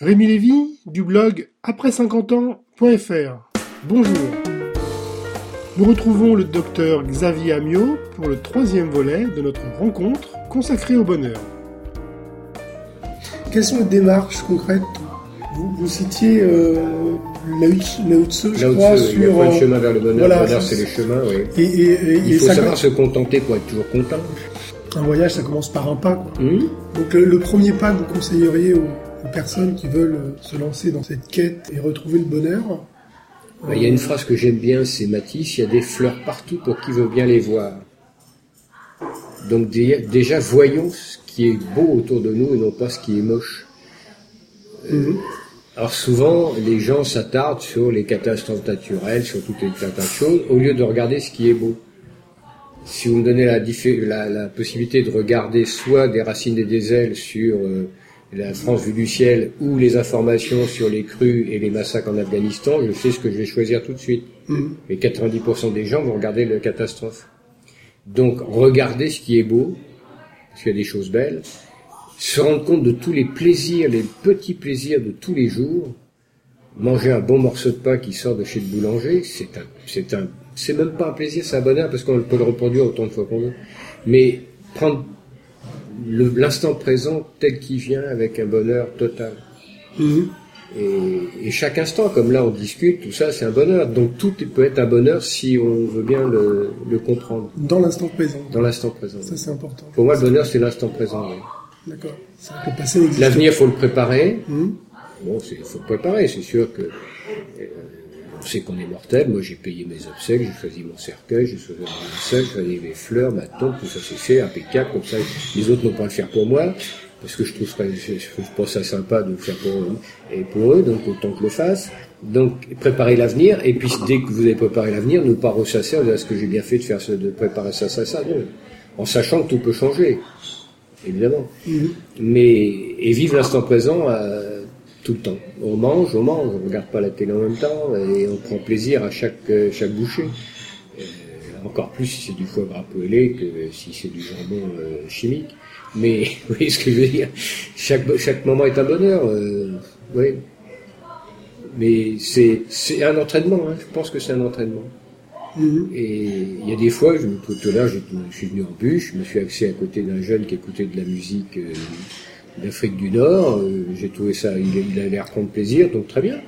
Rémi Lévy du blog après50ans.fr. Bonjour. Nous retrouvons le docteur Xavier Amiot pour le troisième volet de notre rencontre consacrée au bonheur. Quelles sont les démarches concrètes? Vous, citiez euh, Lao Tzu, je crois, sur... Il y a plein de chemin vers le bonheur. le bonheur, c'est les chemins, oui. Et, et, il faut savoir se contenter pour être toujours content. Un voyage, ça commence par un pas. Hmm. Donc le, premier pas que vous conseilleriez aux, personnes qui veulent euh, se lancer dans cette quête et retrouver le bonheur Il y a une phrase que j'aime bien, c'est Matisse, il y a des fleurs partout pour qui veut bien les voir. Donc déjà, voyons ce qui est beau autour de nous et non pas ce qui est moche. Hmm. Alors souvent, les gens s'attardent sur les catastrophes naturelles, sur toutes les tas de choses, au lieu de regarder ce qui est beau si vous me donnez la, possibilité de regarder soit des racines et des ailes sur euh, la France vue du ciel ou les informations sur les crues et les massacres en Afghanistan, je sais ce que je vais choisir tout de suite. Mmh. Mais 90% des gens vont regarder la catastrophe. Donc regardez ce qui est beau, parce qu'il y a des choses belles, se rendre compte de tous les plaisirs, les petits plaisirs de tous les jours, manger un bon morceau de pain qui sort de chez le boulanger, c'est un, c'est un c'est même pas un plaisir, c'est un bonheur parce qu'on peut le reproduire autant de fois qu'on veut. Mais prendre l'instant présent tel qu'il vient avec un bonheur total. Mhm. Et, chaque instant, comme là on discute, tout ça c'est un bonheur. Donc tout peut être un bonheur si on veut bien le, comprendre. Dans l'instant présent. Dans l'instant présent. Ça c'est important. Pour moi le bonheur c'est l'instant présent. D'accord. L'avenir faut le préparer. Mhm. Bon, il faut le préparer, c'est sûr que euh, on sait qu'on est mortel. Moi, j'ai payé mes obsèques, j'ai choisi mon cercueil, j'ai choisi mon seul, j'ai choisi mes fleurs, ma tombe, tout ça c'est fait, impeccable, comme ça. Les autres n'ont pas à le faire pour moi, parce que je trouve, je, je ça sympa de le faire pour eux et pour eux, donc autant que le fasse. Donc, préparer l'avenir, et puis dès que vous avez préparé l'avenir, ne pas ressasser, est-ce que j'ai bien fait de faire ça, de préparer ça, ça, ça, non. En sachant que tout peut changer, évidemment. Mm-hmm. Mais, et vivre l'instant présent, euh, tout le temps. On mange, on mange, on regarde pas la télé en même temps et on prend plaisir à chaque, euh, chaque bouchée. Euh, encore plus si c'est du foie gras poêlé que si c'est du jambon euh, chimique. Mais vous voyez ce que je veux dire? Chaque, chaque moment est un bonheur. oui. Mais c'est, c'est un entraînement, hein. je pense que c'est un entraînement. Mm-hmm. Et il y a des fois, je, tout à l'heure, je suis venu en bus, je me suis axé à côté d'un jeune qui écoutait de la musique d'Afrique du Nord. Euh, j'ai trouvé ça, il, a l'air prendre plaisir, donc très bien.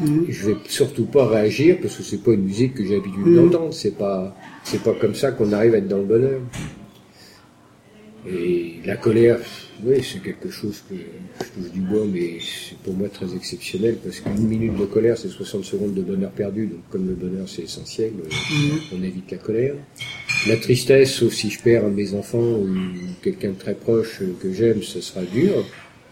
Mm. Je vais surtout pas réagir parce que c'est pas une musique que j'ai l'habitude mm. d'entendre. C'est pas, c'est pas comme ça qu'on arrive à être dans le bonheur. Et la colère, oui, c'est quelque chose que je touche du bois, mais c'est pour moi très exceptionnel parce qu'une minute de colère, c'est 60 secondes de bonheur perdu. Donc, comme le bonheur, c'est essentiel, mm. on évite la colère. La tristesse, sauf si je perds mes enfants ou quelqu'un de très proche que j'aime, ce sera dur,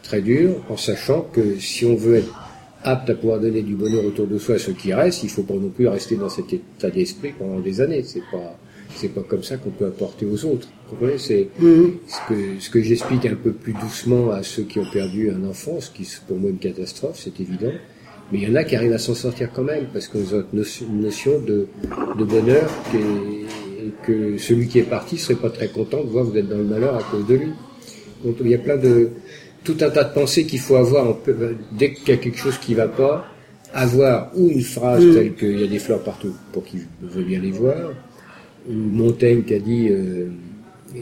très dur, en sachant que si on veut être apte à pouvoir donner du bonheur autour de soi à ceux qui restent, il faut pas non plus rester dans cet état d'esprit pendant des années. C'est pas, c'est pas comme ça qu'on peut apporter aux autres. Vous comprenez? C'est mm-hmm. ce que ce que j'explique un peu plus doucement à ceux qui ont perdu un enfant, ce qui est pour moi une catastrophe, c'est évident. Mais il y en a qui arrivent à s'en sortir quand même, parce qu'ils ont une notion de, de bonheur qui est, que celui qui est parti serait pas très content de voir que vous êtes dans le malheur à cause de lui. Donc il y a plein de tout un tas de pensées qu'il faut avoir dès qu'il y a quelque chose qui va pas, avoir ou une phrase mm. telle qu'il y a des fleurs partout pour qu'il veuille bien les voir, Montaigne qui a dit euh,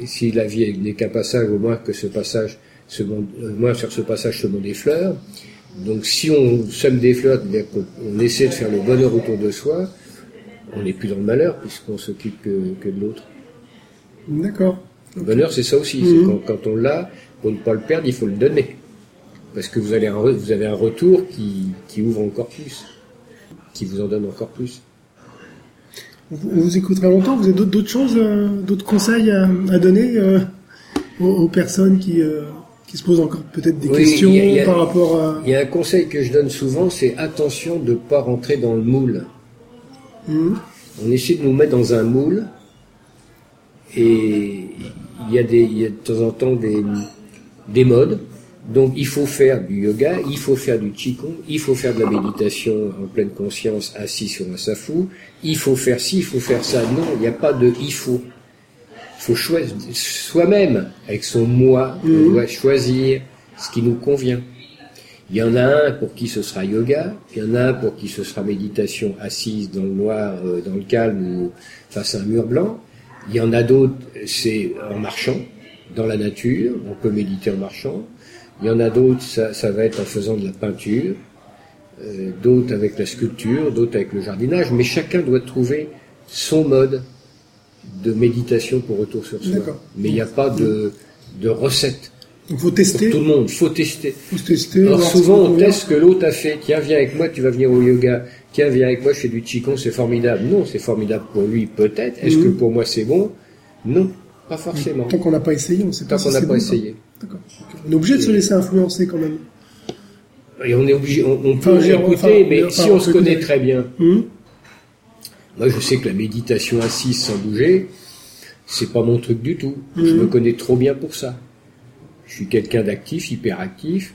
si la vie n'est qu'un passage, au moins que ce passage, se au moins sur ce passage se montent des fleurs. Donc si on sème des fleurs, on essaie de faire le bonheur autour de soi, on n'est plus dans le malheur puisqu'on s'occupe que, de l'autre. D'accord. Le bonheur, c'est ça aussi. Mhm. Quand, on l'a, pour ne pas le perdre, il faut le donner. Parce que vous, allez vous avez un retour qui, ouvre encore plus, qui vous en donne encore plus. On vous écoutera longtemps. Vous avez d'autres choses, euh, d'autres conseils à, donner euh, aux, personnes qui, euh, qui se posent encore peut-être des questions par rapport à... Il y a un conseil que je donne souvent, c'est attention de ne pas rentrer dans le moule. On essaie de nous mettre dans un moule et il y a, des, de temps en temps des, des modes. Donc il faut faire du yoga, il faut faire du qigong, il faut faire de la méditation en pleine conscience assis sur un safou, il faut faire ci, il faut faire ça. Non, il n'y a pas de il faut. Il faut choisir soi-même, avec son moi, on doit choisir ce qui nous convient. Il y en a un pour qui ce sera yoga, il y en a un pour qui ce sera méditation assise dans le noir, euh, dans le calme ou face à un mur blanc. Il y en a d'autres, c'est en marchant dans la nature, on peut méditer en marchant. Il y en a d'autres, ça, ça va être en faisant de la peinture, euh, d'autres avec la sculpture, d'autres avec le jardinage, mais chacun doit trouver son mode de méditation pour retour sur soi. Mais il n'y a pas de, de recette. Il faut tester. tout le monde, faut tester. Faut tester. Alors souvent on teste ce que l'autre a fait. Tiens, viens avec moi, tu vas venir au yoga. Tiens, viens avec moi, je fais du qigong, c'est formidable. Non, c'est formidable pour lui, peut-être. Est-ce que mhm. pour moi c'est bon? Non, pas forcément. Tant qu'on n'a pas essayé, on sait pas. Tant qu'on n'a pas essayé. D'accord. On est obligé de se laisser influencer quand même. Et on est obligé, on, peut écouter, mais si on se connaît très bien. Mhm. Moi, je sais que la méditation assise sans bouger, c'est pas mon truc du tout. Je mhm. me connais trop bien pour ça. Je suis quelqu'un d'actif, hyperactif.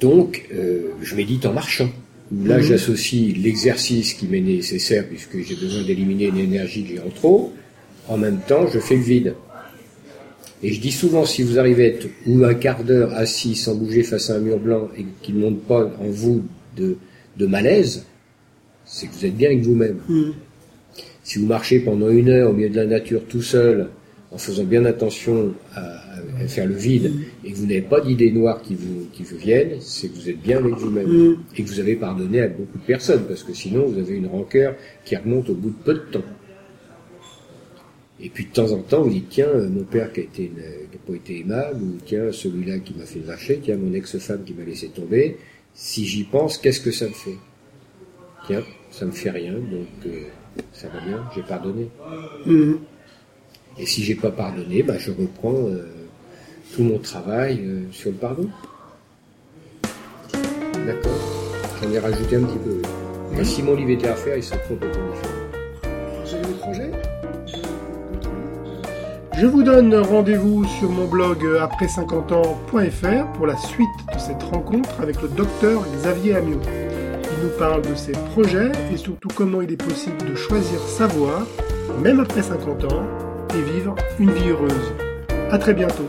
Donc, euh, je médite en marchant. Là, mhm. j'associe l'exercice qui m'est nécessaire puisque j'ai besoin d'éliminer une énergie que j'ai en trop. En même temps, je fais le vide. Et je dis souvent, si vous arrivez à être ou un quart d'heure assis sans bouger face à un mur blanc et qu'il ne monte pas en vous de, de malaise, c'est que vous êtes bien avec vous-même. Mm. Si vous marchez pendant une heure au milieu de la nature tout seul, en faisant bien attention à, faire le vide, mm. et que vous n'avez pas d'idées noires qui vous, qui vous viennent, c'est que vous êtes bien avec vous-même. Mm. Et que vous avez pardonné à beaucoup de personnes, parce que sinon vous avez une rancœur qui remonte au bout de peu de temps. Et puis de temps en temps, vous dites, tiens, euh, mon père qui a, été qui a pas été aimable, ou tiens, celui-là qui m'a fait lâcher, tiens, mon ex-femme qui m'a laissé tomber, si j'y pense, qu'est-ce que ça me fait? Tiens, ça me fait rien, donc euh, ça va bien, j'ai pardonné. Mhm. Et si j'ai pas pardonné, bah, je reprends euh, tout mon travail euh, sur le pardon. D'accord J'en ai rajouté un petit peu. Mais si mon livre était à faire, il serait complètement différent. l'étranger Je vous donne rendez-vous sur mon blog après50ans.fr pour la suite de cette rencontre avec le docteur Xavier Amiot. Il nous parle de ses projets et surtout comment il est possible de choisir sa voie, même après 50 ans, et vivre une vie heureuse. A très bientôt